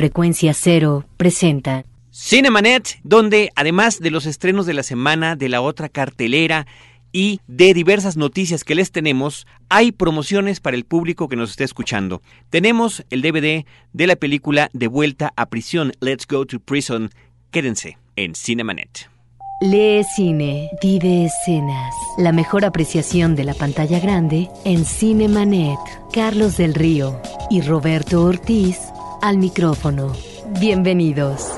Frecuencia Cero presenta Cinemanet, donde además de los estrenos de la semana, de la otra cartelera y de diversas noticias que les tenemos, hay promociones para el público que nos está escuchando. Tenemos el DVD de la película De vuelta a prisión, Let's Go to Prison. Quédense en Cinemanet. Lee cine, vive escenas. La mejor apreciación de la pantalla grande en Cinemanet. Carlos del Río y Roberto Ortiz al micrófono. Bienvenidos.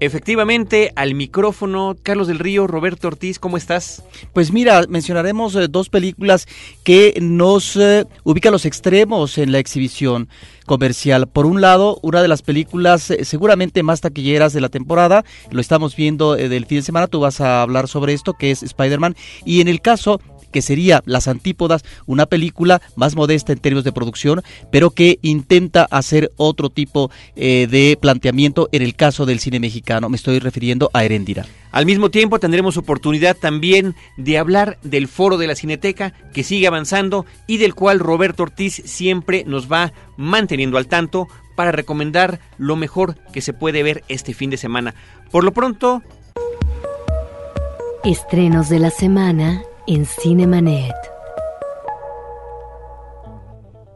Efectivamente, al micrófono, Carlos del Río, Roberto Ortiz, ¿cómo estás? Pues mira, mencionaremos eh, dos películas que nos eh, ubican los extremos en la exhibición comercial. Por un lado, una de las películas eh, seguramente más taquilleras de la temporada, lo estamos viendo del fin de semana, tú vas a hablar sobre esto, que es Spider-Man, y en el caso que sería Las Antípodas, una película más modesta en términos de producción, pero que intenta hacer otro tipo eh, de planteamiento en el caso del cine mexicano. Me estoy refiriendo a Heréndira. Al mismo tiempo tendremos oportunidad también de hablar del foro de la Cineteca que sigue avanzando y del cual Roberto Ortiz siempre nos va manteniendo al tanto para recomendar lo mejor que se puede ver este fin de semana. Por lo pronto... Estrenos de la semana en Cinemanet.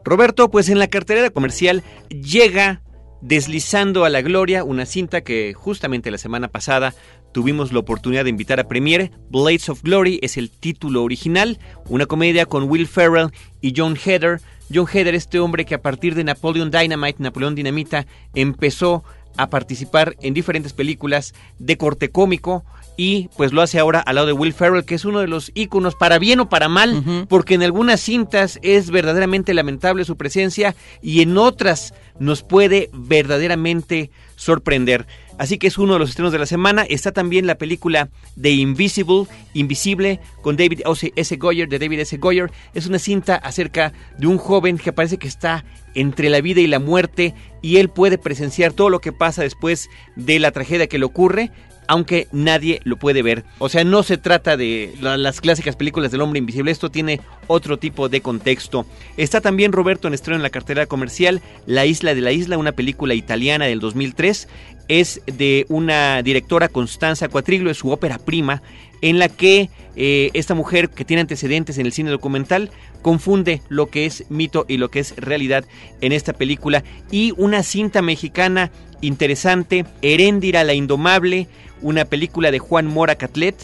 Roberto, pues en la cartelera comercial llega Deslizando a la Gloria, una cinta que justamente la semana pasada tuvimos la oportunidad de invitar a Premiere. Blades of Glory es el título original, una comedia con Will Ferrell y John Heder. John Heder, este hombre que a partir de Napoleon Dynamite, Napoleón Dinamita, empezó a participar en diferentes películas de corte cómico y pues lo hace ahora al lado de Will Ferrell, que es uno de los íconos para bien o para mal, porque en algunas cintas es verdaderamente lamentable su presencia y en otras nos puede verdaderamente sorprender. Así que es uno de los estrenos de la semana. Está también la película The Invisible, Invisible, con David S. Goyer, de David S. Goyer. Es una cinta acerca de un joven que parece que está entre la vida y la muerte y él puede presenciar todo lo que pasa después de la tragedia que le ocurre aunque nadie lo puede ver. O sea, no se trata de las clásicas películas del hombre invisible, esto tiene otro tipo de contexto. Está también Roberto en estreno en la cartera comercial La Isla de la Isla, una película italiana del 2003. Es de una directora, Constanza Cuatriglio, es su ópera prima, en la que eh, esta mujer que tiene antecedentes en el cine documental confunde lo que es mito y lo que es realidad en esta película. Y una cinta mexicana interesante, Heréndira la Indomable, una película de Juan Mora Catlet,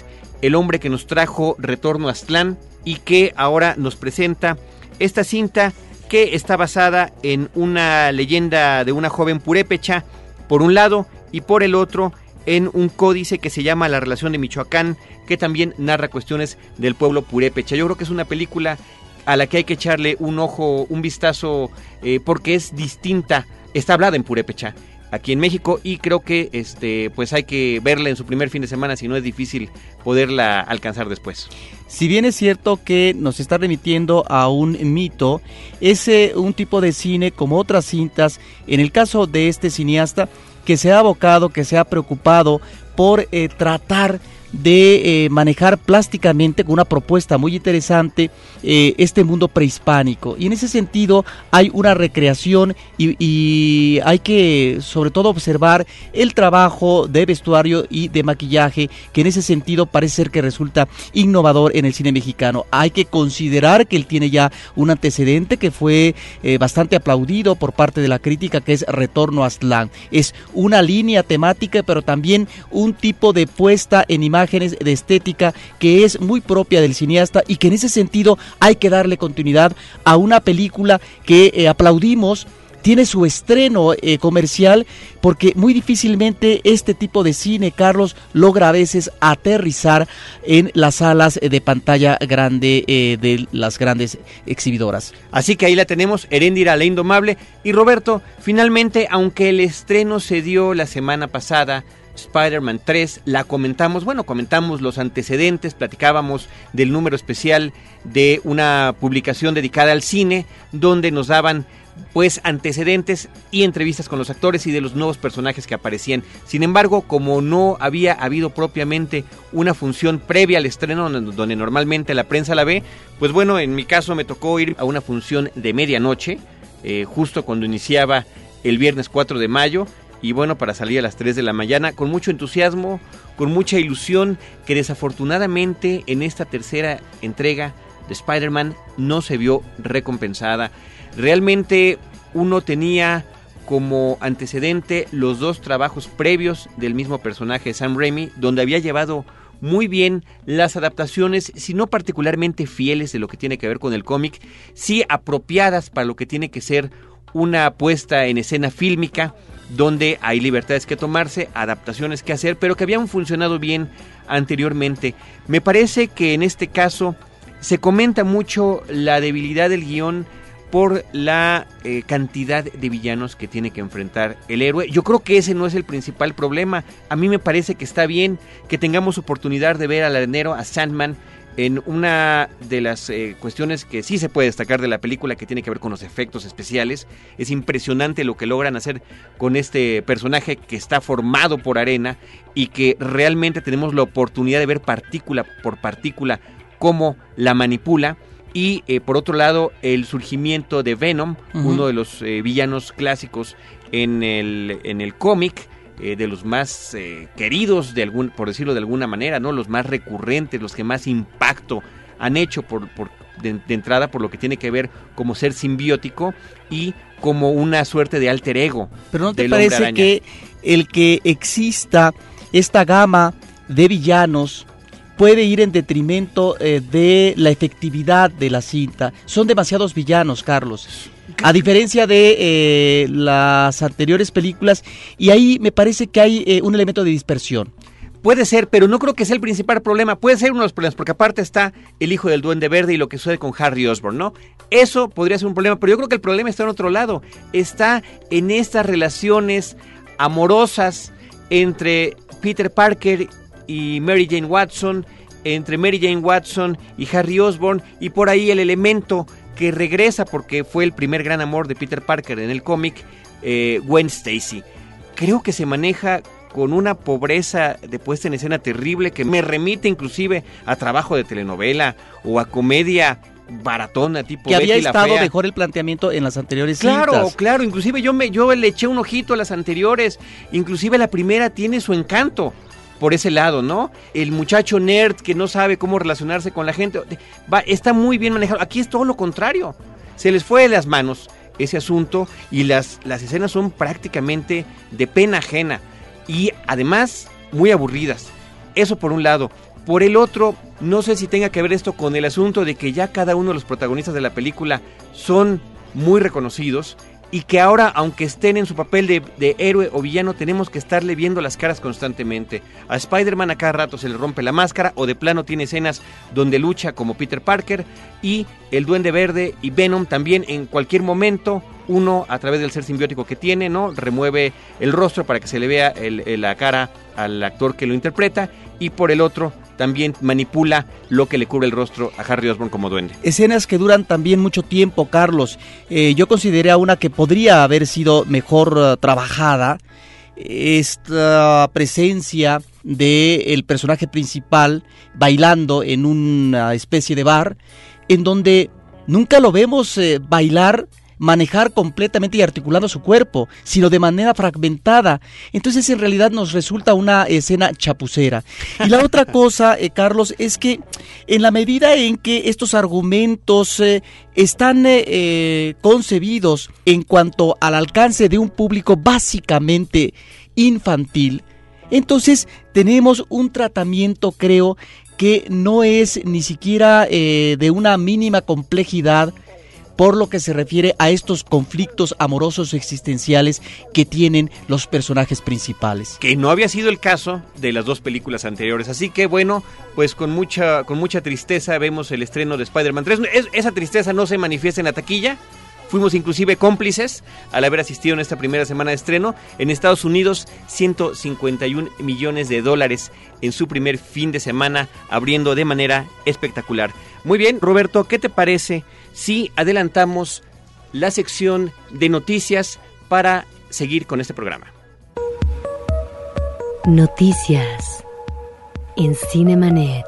el hombre que nos trajo Retorno a Aztlán y que ahora nos presenta esta cinta que está basada en una leyenda de una joven purépecha, por un lado, y por el otro, en un códice que se llama La relación de Michoacán, que también narra cuestiones del pueblo purépecha. Yo creo que es una película a la que hay que echarle un ojo, un vistazo, eh, porque es distinta. Está hablada en purépecha aquí en México y creo que este pues hay que verla en su primer fin de semana si no es difícil poderla alcanzar después. Si bien es cierto que nos está remitiendo a un mito, es eh, un tipo de cine como otras cintas, en el caso de este cineasta, que se ha abocado, que se ha preocupado por eh, tratar de eh, manejar plásticamente con una propuesta muy interesante eh, este mundo prehispánico. Y en ese sentido hay una recreación y, hay que sobre todo observar el trabajo de vestuario y de maquillaje que en ese sentido parece ser que resulta innovador en el cine mexicano. Hay que considerar que él tiene ya un antecedente que fue eh, bastante aplaudido por parte de la crítica que es Retorno a Aztlán. Es una línea temática pero también un tipo de puesta en imagen de estética que es muy propia del cineasta y que en ese sentido hay que darle continuidad a una película que eh, aplaudimos tiene su estreno eh, comercial porque muy difícilmente este tipo de cine, Carlos, logra a veces aterrizar en las salas de pantalla grande eh, de las grandes exhibidoras. Así que ahí la tenemos, Heréndira la Indomable. Y Roberto, finalmente, aunque el estreno se dio la semana pasada, Spider-Man 3, la comentamos, bueno, comentamos los antecedentes, platicábamos del número especial de una publicación dedicada al cine, donde nos daban pues antecedentes y entrevistas con los actores y de los nuevos personajes que aparecían. Sin embargo, como no había habido propiamente una función previa al estreno donde normalmente la prensa la ve, pues bueno, en mi caso me tocó ir a una función de medianoche, eh, justo cuando iniciaba el viernes 4 de mayo y bueno, para salir a las 3 de la mañana con mucho entusiasmo, con mucha ilusión que desafortunadamente en esta tercera entrega de Spider-Man no se vio recompensada. Realmente uno tenía como antecedente los dos trabajos previos del mismo personaje Sam Raimi, donde había llevado muy bien las adaptaciones, si no particularmente fieles de lo que tiene que ver con el cómic, sí apropiadas para lo que tiene que ser una puesta en escena fílmica, donde hay libertades que tomarse, adaptaciones que hacer, pero que habían funcionado bien anteriormente. Me parece que en este caso se comenta mucho la debilidad del guion por la eh, cantidad de villanos que tiene que enfrentar el héroe. Yo creo que ese no es el principal problema. A mí me parece que está bien que tengamos oportunidad de ver al arenero, a Sandman, en una de las eh, cuestiones que sí se puede destacar de la película que tiene que ver con los efectos especiales. Es impresionante lo que logran hacer con este personaje que está formado por arena y que realmente tenemos la oportunidad de ver partícula por partícula cómo la manipula y eh, por otro lado, el surgimiento de Venom, uno de los eh, villanos clásicos en el, en el cómic, eh, de los más queridos, de algún, por decirlo de alguna manera, ¿no? Los más recurrentes, los que más impacto han hecho por, por de, entrada por lo que tiene que ver como ser simbiótico y como una suerte de alter ego. Pero ¿no te parece que el que exista esta gama de villanos puede ir en detrimento eh, de la efectividad de la cinta. Son demasiados villanos, Carlos. A diferencia de eh, las anteriores películas, y ahí me parece que hay eh, un elemento de dispersión. Puede ser, pero no creo que sea el principal problema. Puede ser uno de los problemas, porque aparte está el hijo del duende verde y lo que sucede con Harry Osborn, ¿no? Eso podría ser un problema, pero yo creo que el problema está en otro lado. Está en estas relaciones amorosas entre Peter Parker y Mary Jane Watson, entre Mary Jane Watson y Harry Osborn, y por ahí el elemento que regresa porque fue el primer gran amor de Peter Parker en el cómic, eh, Gwen Stacy. Creo que se maneja con una pobreza de puesta en escena terrible que me remite inclusive a trabajo de telenovela o a comedia baratona tipo que había estado mejor el planteamiento en las anteriores claro claro inclusive yo me yo le eché un ojito a las anteriores. Inclusive la primera tiene su encanto por ese lado, ¿no? El muchacho nerd que no sabe cómo relacionarse con la gente, va, está muy bien manejado. Aquí es todo lo contrario. Se les fue de las manos ese asunto y las, las escenas son prácticamente de pena ajena y además muy aburridas. Eso por un lado. Por el otro, no sé si tenga que ver esto con el asunto de que ya cada uno de los protagonistas de la película son muy reconocidos y que ahora, aunque estén en su papel de, héroe o villano, tenemos que estarle viendo las caras constantemente. A Spider-Man a cada rato se le rompe la máscara o de plano tiene escenas donde lucha como Peter Parker y el Duende Verde y Venom también en cualquier momento. Uno, a través del ser simbiótico que tiene, ¿no? Remueve el rostro para que se le vea la cara al actor que lo interpreta. Y por el otro, también manipula lo que le cubre el rostro a Harry Osborn como duende. Escenas que duran también mucho tiempo, Carlos. Eh, yo consideré a una que podría haber sido mejor eh, trabajada. Esta presencia del personaje principal bailando en una especie de bar, en donde nunca lo vemos eh, bailar manejar completamente y articulando su cuerpo, sino de manera fragmentada. Entonces en realidad nos resulta una escena chapucera. Y la otra cosa, eh, Carlos, es que en la medida en que estos argumentos eh, están eh, concebidos en cuanto al alcance de un público básicamente infantil, entonces tenemos un tratamiento, creo, que no es ni siquiera de una mínima complejidad por lo que se refiere a estos conflictos amorosos existenciales que tienen los personajes principales. Que no había sido el caso de las dos películas anteriores. Así que bueno, pues con mucha, con mucha tristeza vemos el estreno de Spider-Man 3. esa tristeza no se manifiesta en la taquilla. Fuimos inclusive cómplices al haber asistido en esta primera semana de estreno. En Estados Unidos, 151 millones de dólares en su primer fin de semana, abriendo de manera espectacular. Muy bien, Roberto, ¿qué te parece si adelantamos la sección de noticias para seguir con este programa. Noticias en Cinemanet.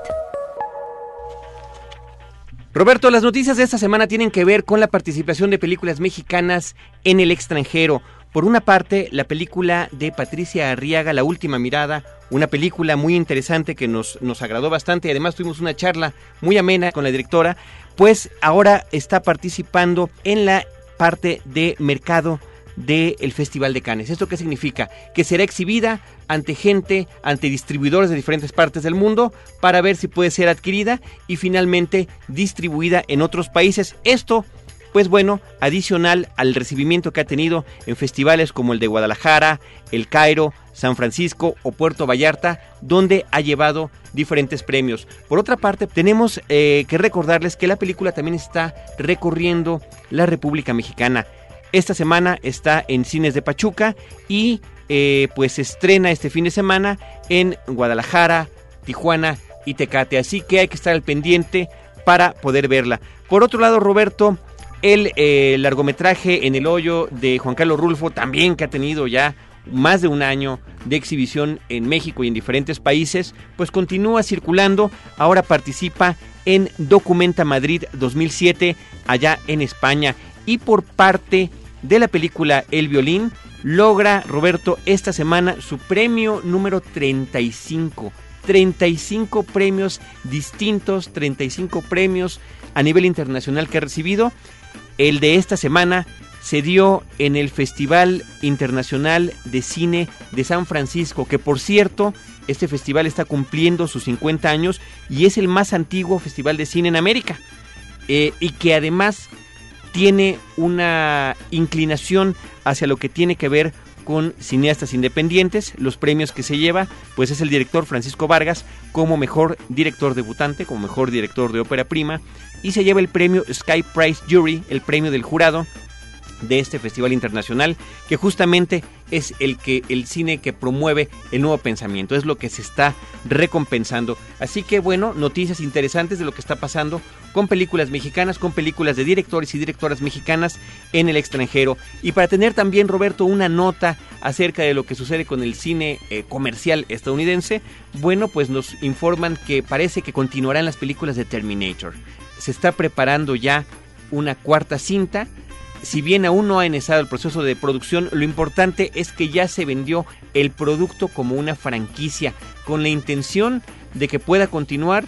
Roberto, las noticias de esta semana tienen que ver con la participación de películas mexicanas en el extranjero Por una parte, la película de Patricia Arriaga, La Última Mirada, una película muy interesante que nos, nos agradó bastante y además tuvimos una charla muy amena con la directora, pues ahora está participando en la parte de mercado del Festival de Cannes. ¿Esto qué significa? Que será exhibida ante gente, ante distribuidores de diferentes partes del mundo para ver si puede ser adquirida y finalmente distribuida en otros países. Esto pues bueno, adicional al recibimiento que ha tenido en festivales como el de Guadalajara, El Cairo, San Francisco o Puerto Vallarta, donde ha llevado diferentes premios. Por otra parte, tenemos eh, que recordarles que la película también está recorriendo la República Mexicana. Esta semana está en cines de Pachuca y eh, pues se estrena este fin de semana en Guadalajara, Tijuana y Tecate. Así que hay que estar al pendiente para poder verla. Por otro lado, Roberto, el eh, largometraje En el hoyo de Juan Carlos Rulfo, también que ha tenido ya más de un año de exhibición en México y en diferentes países, pues continúa circulando. Ahora participa en Documenta Madrid 2007 allá en España. Y por parte de la película El violín, logra Roberto esta semana su premio número 35. 35 premios distintos, 35 premios a nivel internacional que ha recibido el de esta semana se dio en el Festival Internacional de Cine de San Francisco, que por cierto, este festival está cumpliendo sus 50 años y es el más antiguo festival de cine en América. Eh, y que además tiene una inclinación hacia lo que tiene que ver con cineastas independientes. Los premios que se lleva, pues es el director Francisco Vargas como mejor director debutante, como mejor director de ópera prima, y se lleva el premio Sky Prize Jury, el premio del jurado de este festival internacional, que justamente es el que el cine que promueve el nuevo pensamiento, es lo que se está recompensando. Así que bueno, noticias interesantes de lo que está pasando con películas mexicanas, con películas de directores y directoras mexicanas en el extranjero. Y para tener también, Roberto, una nota acerca de lo que sucede con el cine eh, comercial estadounidense, bueno, pues nos informan que parece que continuarán las películas de Terminator se está preparando ya una cuarta cinta. Si bien aún no ha iniciado el proceso de producción, lo importante es que ya se vendió el producto como una franquicia, con la intención de que pueda continuar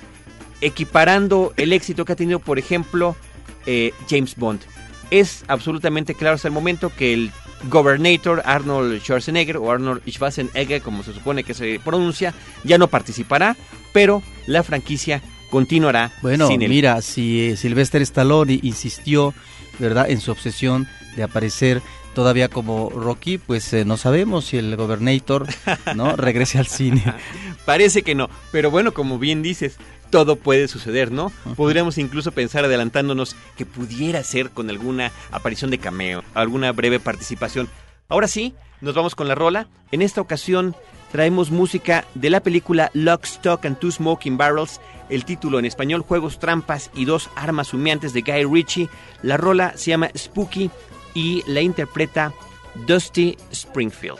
equiparando el éxito que ha tenido, por ejemplo, eh, James Bond. Es absolutamente claro hasta el momento que el Governator Arnold Schwarzenegger o Arnold Schwarzenegger, como se supone que se pronuncia, ya no participará, pero la franquicia continuará. Bueno, mira, si eh, Sylvester Stallone insistió, ¿verdad?, en su obsesión de aparecer todavía como Rocky, pues eh, no sabemos si el Gobernator, ¿no?, regrese al cine. Parece que no, pero bueno, como bien dices, todo puede suceder, ¿no? Podríamos incluso pensar adelantándonos que pudiera ser con alguna aparición de cameo, alguna breve participación. Ahora sí, nos vamos con la rola. En esta ocasión traemos música de la película Lock, Stock and Two Smoking Barrels, el título en español Juegos, Trampas y Dos Armas Humeantes de Guy Ritchie. La rola se llama Spooky y la interpreta Dusty Springfield.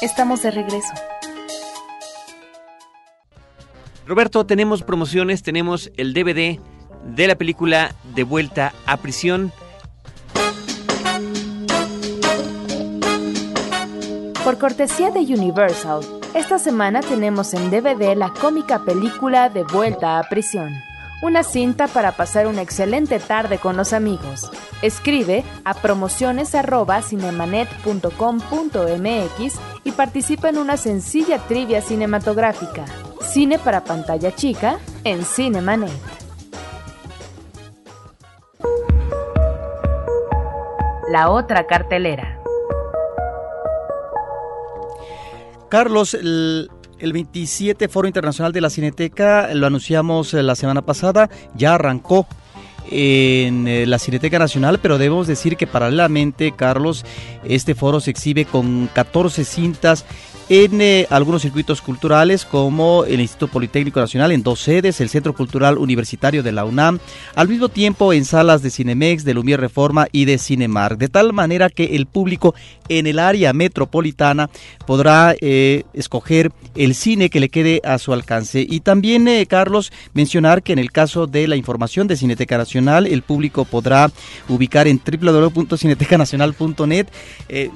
Estamos de regreso. Roberto, tenemos promociones, tenemos el DVD de la película De vuelta a prisión. Por cortesía de Universal, esta semana tenemos en DVD la cómica película De vuelta a prisión. Una cinta para pasar una excelente tarde con los amigos. Escribe a promociones@cinemanet.com.mx participa en una sencilla trivia cinematográfica. Cine para pantalla chica en Cinemanet. La otra cartelera. Carlos, el, 27 Foro Internacional de la Cineteca, lo anunciamos eh, la semana pasada, ya arrancó en eh, la Cineteca Nacional, pero debemos decir que paralelamente, Carlos, este foro se exhibe con 14 cintas en eh, algunos circuitos culturales como el Instituto Politécnico Nacional en dos sedes, el Centro Cultural Universitario de la UNAM, al mismo tiempo en salas de Cinemex, de Lumière Reforma y de Cinemark, de tal manera que el público en el área metropolitana podrá eh, escoger el cine que le quede a su alcance. Y también, eh, Carlos, mencionar que en el caso de la información de Cineteca Nacional, el público podrá ubicar en www.cinetecanacional.net,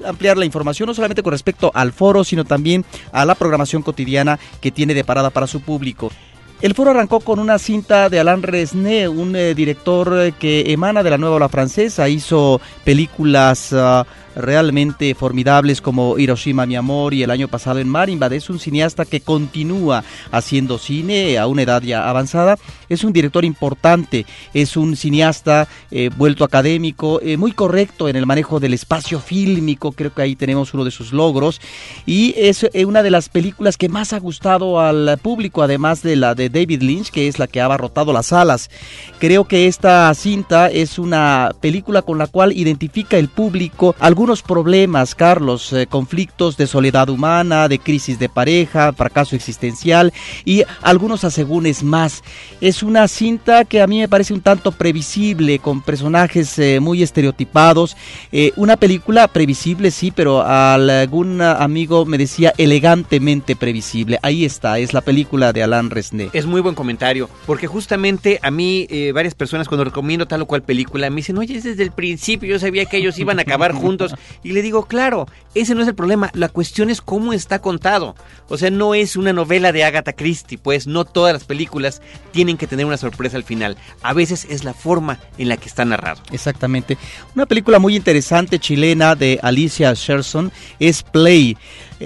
ampliar la información no solamente con respecto al foro, sino también también a la programación cotidiana que tiene de parada para su público. El foro arrancó con una cinta de Alain Resnais, un eh, director eh, que emana de la nueva ola francesa, hizo películas ah, realmente formidables como Hiroshima mi amor y el año pasado en Marimbad. Es un cineasta que continúa haciendo cine a una edad ya avanzada. Es un director importante, es un cineasta eh, vuelto académico, eh, muy correcto en el manejo del espacio fílmico, creo que ahí tenemos uno de sus logros. Y es eh, una de las películas que más ha gustado al público, además de la de David Lynch, que es la que ha abarrotado las salas. Creo que esta cinta es una película con la cual identifica el público algunos problemas, Carlos, eh, conflictos de soledad humana, de crisis de pareja, fracaso existencial y algunos asegúnes más. Es una cinta que a mí me parece un tanto previsible, con personajes eh, muy estereotipados. Eh, una película previsible, sí, pero algún amigo me decía elegantemente previsible. Ahí está, es la película de Alain Resnais. Es muy buen comentario, porque justamente a mí varias personas cuando recomiendo tal o cual película me dicen, oye, desde el principio yo sabía que ellos iban a acabar juntos y le digo, claro, ese no es el problema, la cuestión es cómo está contado. O sea, no es una novela de Agatha Christie, pues no todas las películas tienen que tener una sorpresa al final. A veces es la forma en la que está narrado. Exactamente. Una película muy interesante chilena de Alicia Sherson es Play.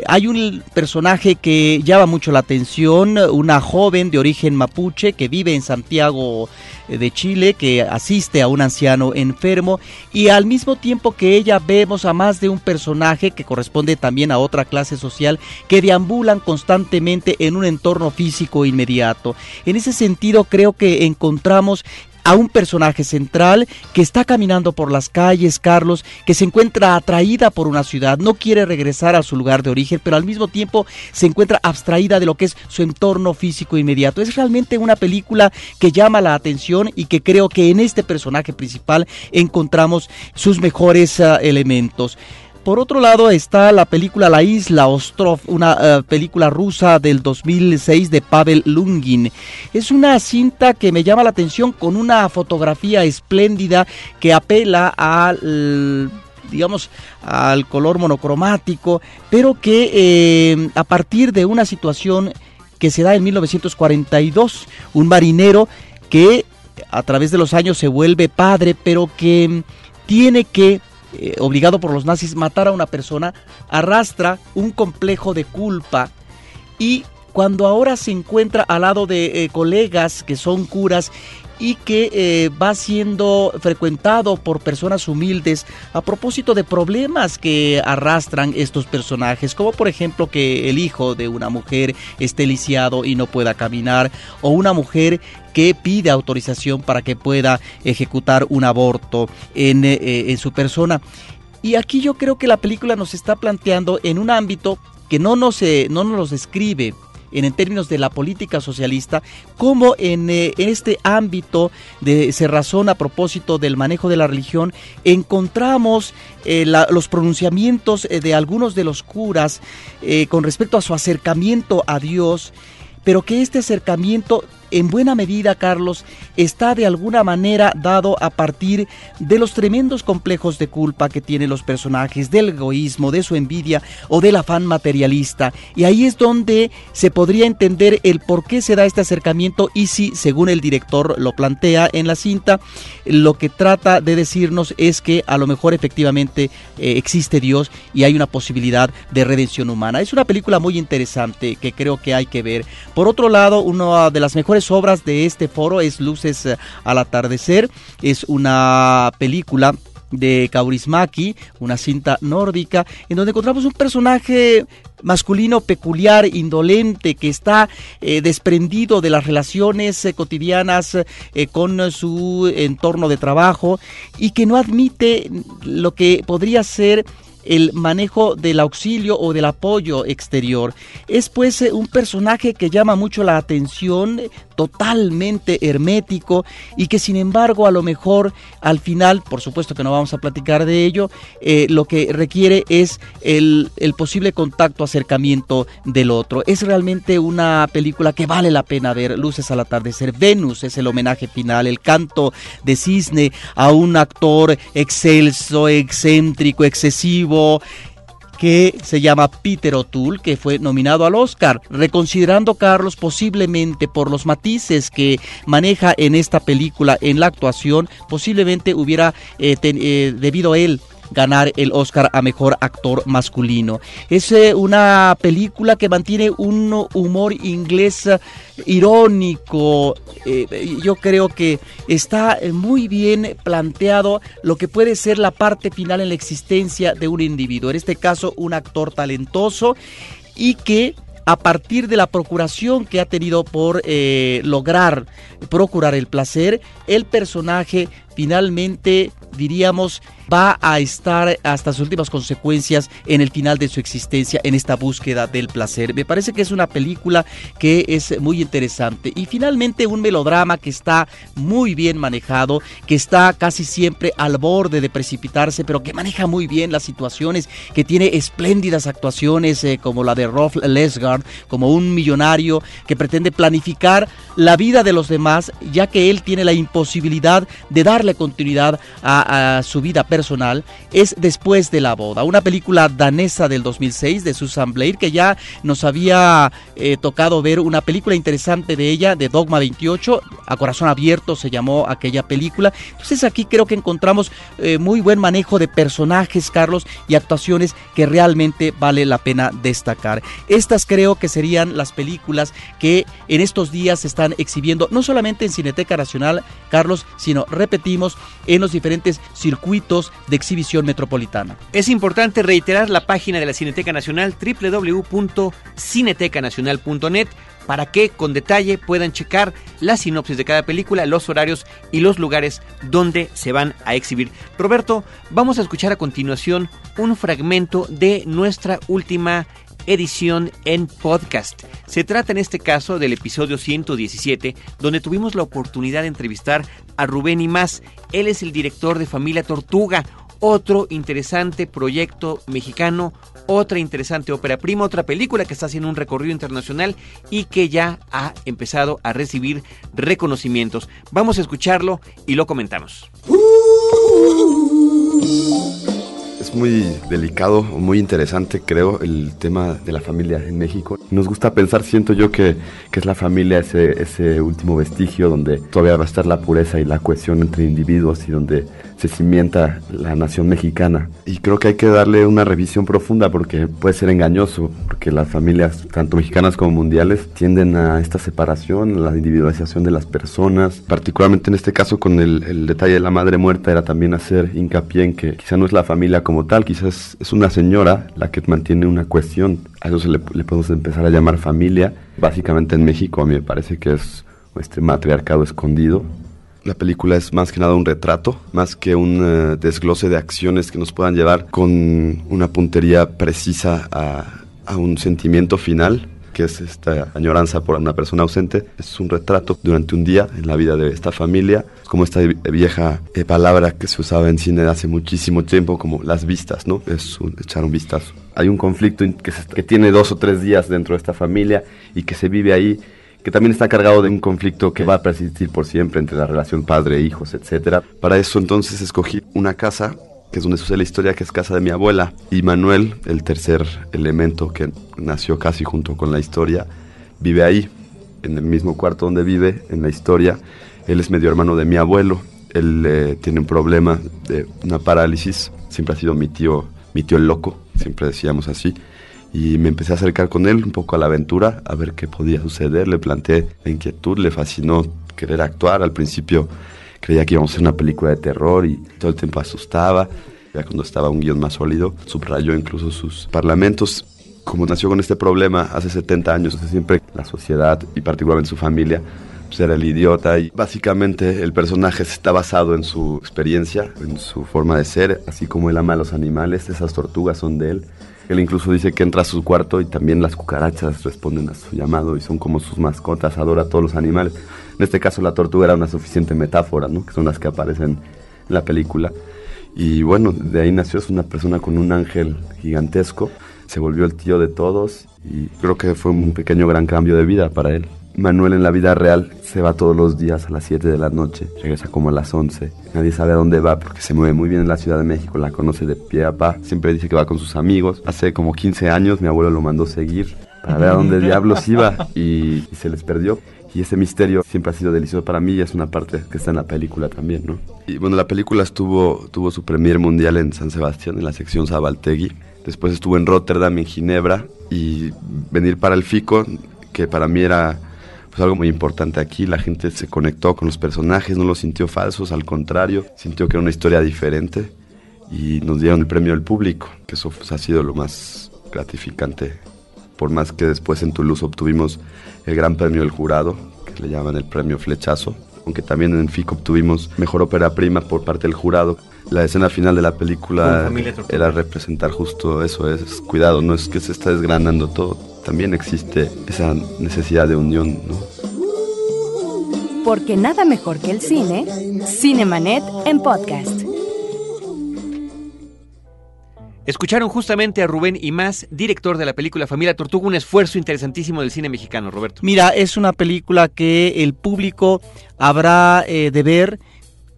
Hay un personaje que llama mucho la atención, una joven de origen mapuche que vive en Santiago eh, de Chile, que asiste a un anciano enfermo y al mismo tiempo que ella vemos a más de un personaje que corresponde también a otra clase social que deambulan constantemente en un entorno físico inmediato. En ese sentido creo que encontramos a un personaje central que está caminando por las calles, Carlos, que se encuentra atraída por una ciudad, no quiere regresar a su lugar de origen, pero al mismo tiempo se encuentra abstraída de lo que es su entorno físico inmediato. Es realmente una película que llama la atención y que creo que en este personaje principal encontramos sus mejores uh, elementos. Por otro lado está la película La Isla Ostrov, una eh, película rusa del 2006 de Pavel Lungin. Es una cinta que me llama la atención con una fotografía espléndida que apela al digamos, al color monocromático, pero que eh, a partir de una situación que se da en 1942, un marinero que a través de los años se vuelve padre, pero que tiene que eh, obligado por los nazis, matar a una persona, arrastra un complejo de culpa y cuando ahora se encuentra al lado de eh, colegas que son curas y que eh, va siendo frecuentado por personas humildes a propósito de problemas que arrastran estos personajes, como por ejemplo que el hijo de una mujer esté lisiado y no pueda caminar, o una mujer que pide autorización para que pueda ejecutar un aborto en, eh, en su persona. Y aquí yo creo que la película nos está planteando en un ámbito que no nos, eh, no nos describe en, términos de la política socialista, como en, eh, este ámbito de razón a propósito del manejo de la religión, encontramos eh, los pronunciamientos de algunos de los curas con respecto a su acercamiento a Dios, pero que este acercamiento en buena medida, Carlos, está de alguna manera dado a partir de los tremendos complejos de culpa que tienen los personajes, del egoísmo, de su envidia o del afán materialista. Y ahí es donde se podría entender el por qué se da este acercamiento y si, según el director lo plantea en la cinta, lo que trata de decirnos es que a lo mejor efectivamente eh, existe Dios y hay una posibilidad de redención humana. Es una película muy interesante que creo que hay que ver. Por otro lado, una de las mejores obras de este foro es Luces eh, al atardecer, es una película de Kaurismaki, una cinta nórdica, en donde encontramos un personaje masculino peculiar, indolente, que está eh, desprendido de las relaciones eh, cotidianas con su entorno de trabajo y que no admite lo que podría ser el manejo del auxilio o del apoyo exterior. Es pues un personaje que llama mucho la atención, totalmente hermético y que sin embargo a lo mejor al final, por supuesto que no vamos a platicar de ello, eh, lo que requiere es el, el, posible contacto, acercamiento del otro. Es realmente una película que vale la pena ver, Luces al atardecer, Venus es el homenaje final, el canto de cisne a un actor excelso, excéntrico, excesivo, que se llama Peter O'Toole, que fue nominado al Oscar, reconsiderando Carlos posiblemente por los matices que maneja en esta película en la actuación, posiblemente hubiera eh, eh, debido él ganar el Oscar a Mejor Actor Masculino. Es eh, una película que mantiene un humor inglés eh, irónico. Eh, yo creo que está muy bien planteado lo que puede ser la parte final en la existencia de un individuo. En este caso, un actor talentoso y que a partir de la procuración que ha tenido por lograr procurar el placer, el personaje finalmente diríamos va a estar hasta sus últimas consecuencias en el final de su existencia en esta búsqueda del placer. Me parece que es una película que es muy interesante y finalmente un melodrama que está muy bien manejado, que está casi siempre al borde de precipitarse, pero que maneja muy bien las situaciones, que tiene espléndidas actuaciones eh, como la de Rolf Lesgard, como un millonario que pretende planificar la vida de los demás, ya que él tiene la imposibilidad de darle continuidad a, a su vida personal es Después de la boda, una película danesa del 2006 de Susan Blair que ya nos había eh, tocado ver una película interesante de ella, de Dogma 28, a corazón abierto se llamó aquella película. Entonces aquí creo que encontramos eh, muy buen manejo de personajes, Carlos, y actuaciones que realmente vale la pena destacar. Estas creo que serían las películas que en estos días se están exhibiendo, no solamente en Cineteca Nacional, Carlos, sino, repetimos, en los diferentes circuitos de exhibición metropolitana. Es importante reiterar la página de la Cineteca Nacional www.cinetecanacional.net para que con detalle puedan checar la sinopsis de cada película, los horarios y los lugares donde se van a exhibir. Roberto, vamos a escuchar a continuación un fragmento de nuestra última edición en podcast. Se trata en este caso del episodio 117, donde tuvimos la oportunidad de entrevistar a Rubén y más. Él es el director de Familia Tortuga, otro interesante proyecto mexicano, otra interesante ópera prima, otra película que está haciendo un recorrido internacional y que ya ha empezado a recibir reconocimientos. Vamos a escucharlo y lo comentamos. Es muy delicado, muy interesante, creo, el tema de la familia en México. Nos gusta pensar, siento yo, que, que es la familia ese, ese último vestigio donde todavía va a estar la pureza y la cohesión entre individuos y donde se cimienta la nación mexicana. Y creo que hay que darle una revisión profunda porque puede ser engañoso, porque las familias, tanto mexicanas como mundiales, tienden a esta separación, la individualización de las personas. Particularmente en este caso con el, el detalle de la madre muerta era también hacer hincapié en que quizá no es la familia como tal, quizás es una señora la que mantiene una cuestión. A eso se le, le podemos empezar a llamar familia. Básicamente en México a mí me parece que es este matriarcado escondido. La película es más que nada un retrato, más que un uh, desglose de acciones que nos puedan llevar con una puntería precisa a, a un sentimiento final que es esta añoranza por una persona ausente. Es un retrato durante un día en la vida de esta familia, como esta vieja eh, palabra que se usaba en cine hace muchísimo tiempo, como las vistas, ¿no? Es un, echar un vistazo. Hay un conflicto que, que tiene dos o tres días dentro de esta familia y que se vive ahí que también está cargado de un conflicto que va a persistir por siempre entre la relación padre-hijos, etc. Para eso entonces escogí una casa que es donde sucede la historia, que es casa de mi abuela. Y Manuel, el tercer elemento que nació casi junto con la historia, vive ahí, en el mismo cuarto donde vive, en la historia. Él es medio hermano de mi abuelo. Él eh, tiene un problema de una parálisis. Siempre ha sido mi tío, mi tío el loco, siempre decíamos así. Y me empecé a acercar con él un poco a la aventura, a ver qué podía suceder. Le planteé la inquietud, le fascinó querer actuar. Al principio creía que íbamos a hacer una película de terror y todo el tiempo asustaba. Ya cuando estaba un guion más sólido, subrayó incluso sus parlamentos. Como nació con este problema hace 70 años, siempre la sociedad y particularmente su familia pues era el idiota y básicamente el personaje está basado en su experiencia, en su forma de ser, así como él ama a los animales, esas tortugas son de él. Él incluso dice que entra a su cuarto y también las cucarachas responden a su llamado y son como sus mascotas, adora a todos los animales. En este caso la tortuga era una suficiente metáfora, ¿no? que son las que aparecen en la película. Y bueno, de ahí nació, es una persona con un ángel gigantesco, se volvió el tío de todos y creo que fue un pequeño gran cambio de vida para él. Manuel en la vida real se va todos los días a las 7 de la noche, regresa como a las 11. Nadie sabe a dónde va porque se mueve muy bien en la Ciudad de México, la conoce de pie a pa. Siempre dice que va con sus amigos. Hace como 15 años mi abuelo lo mandó seguir para ver a dónde diablos iba y, se les perdió. Y ese misterio siempre ha sido delicioso para mí y es una parte que está en la película también, ¿no? Y bueno, la película estuvo, tuvo su premier mundial en San Sebastián, en la sección Zabaltegui. Después estuvo en Rotterdam, en Ginebra. Y venir para el FICO, que para mí era pues algo muy importante aquí. La gente se conectó con los personajes, no los sintió falsos, al contrario, sintió que era una historia diferente. Y nos dieron el premio al público, que eso pues, ha sido lo más gratificante por más que después en Toulouse obtuvimos el gran premio del jurado, que le llaman el premio Flechazo, aunque también en FIC obtuvimos mejor ópera prima por parte del jurado. La escena final de la película era representar justo eso, es cuidado, no es que se está desgranando todo, también existe esa necesidad de unión, ¿no? Porque nada mejor que el cine, Cinemanet en podcast. Escucharon justamente a Rubén y más, director de la película Familia Tortuga, un esfuerzo interesantísimo del cine mexicano, Roberto. Mira, es una película que el público habrá eh, de ver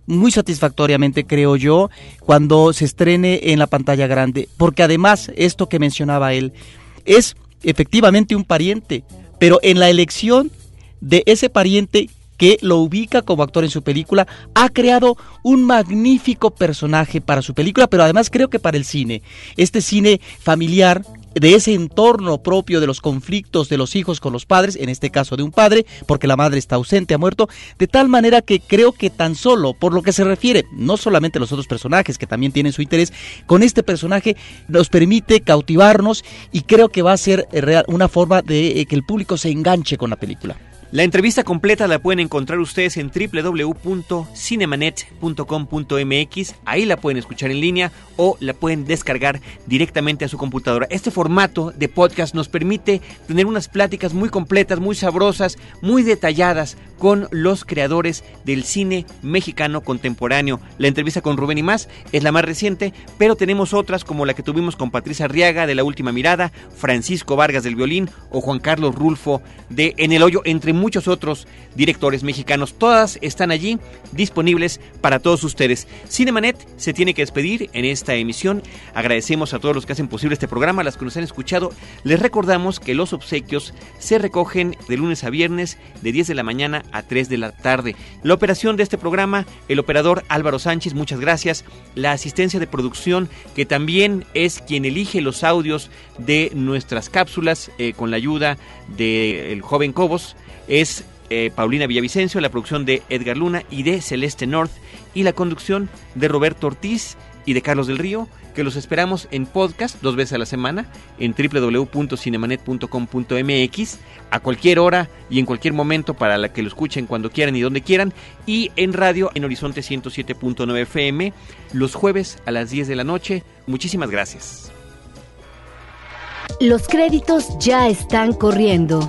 muy satisfactoriamente, creo yo, cuando se estrene en la pantalla grande. Porque además, esto que mencionaba él, es efectivamente un pariente, pero en la elección de ese pariente que lo ubica como actor en su película, ha creado un magnífico personaje para su película, pero además creo que para el cine. Este cine familiar de ese entorno propio de los conflictos de los hijos con los padres, en este caso de un padre, porque la madre está ausente, ha muerto, de tal manera que creo que tan solo, por lo que se refiere, no solamente a los otros personajes que también tienen su interés, con este personaje nos permite cautivarnos y creo que va a ser real, una forma de que el público se enganche con la película. La entrevista completa la pueden encontrar ustedes en www.cinemanet.com.mx. Ahí la pueden escuchar en línea o la pueden descargar directamente a su computadora. Este formato de podcast nos permite tener unas pláticas muy completas, muy sabrosas, muy detalladas con los creadores del cine mexicano contemporáneo. La entrevista con Rubén y más es la más reciente, pero tenemos otras como la que tuvimos con Patricia Arriaga de La Última Mirada, Francisco Vargas del Violín o Juan Carlos Rulfo de En el Hoyo, entre muchos otros directores mexicanos. Todas están allí disponibles para todos ustedes. Cinemanet se tiene que despedir en esta emisión. Agradecemos a todos los que hacen posible este programa, a las que nos han escuchado. Les recordamos que los obsequios se recogen de lunes a viernes de 10 de la mañana a 3 de la tarde. La operación de este programa, el operador Álvaro Sánchez, muchas gracias. La asistencia de producción, que también es quien elige los audios de nuestras cápsulas eh, con la ayuda del joven Cobos, es eh, Paulina Villavicencio, la producción de Edgar Luna y de Celeste North y la conducción de Roberto Ortiz y de Carlos del Río, que los esperamos en podcast dos veces a la semana en www.cinemanet.com.mx a cualquier hora y en cualquier momento para la que lo escuchen cuando quieran y donde quieran y en radio en Horizonte 107.9 FM los jueves a las 10 de la noche. Muchísimas gracias. Los créditos ya están corriendo.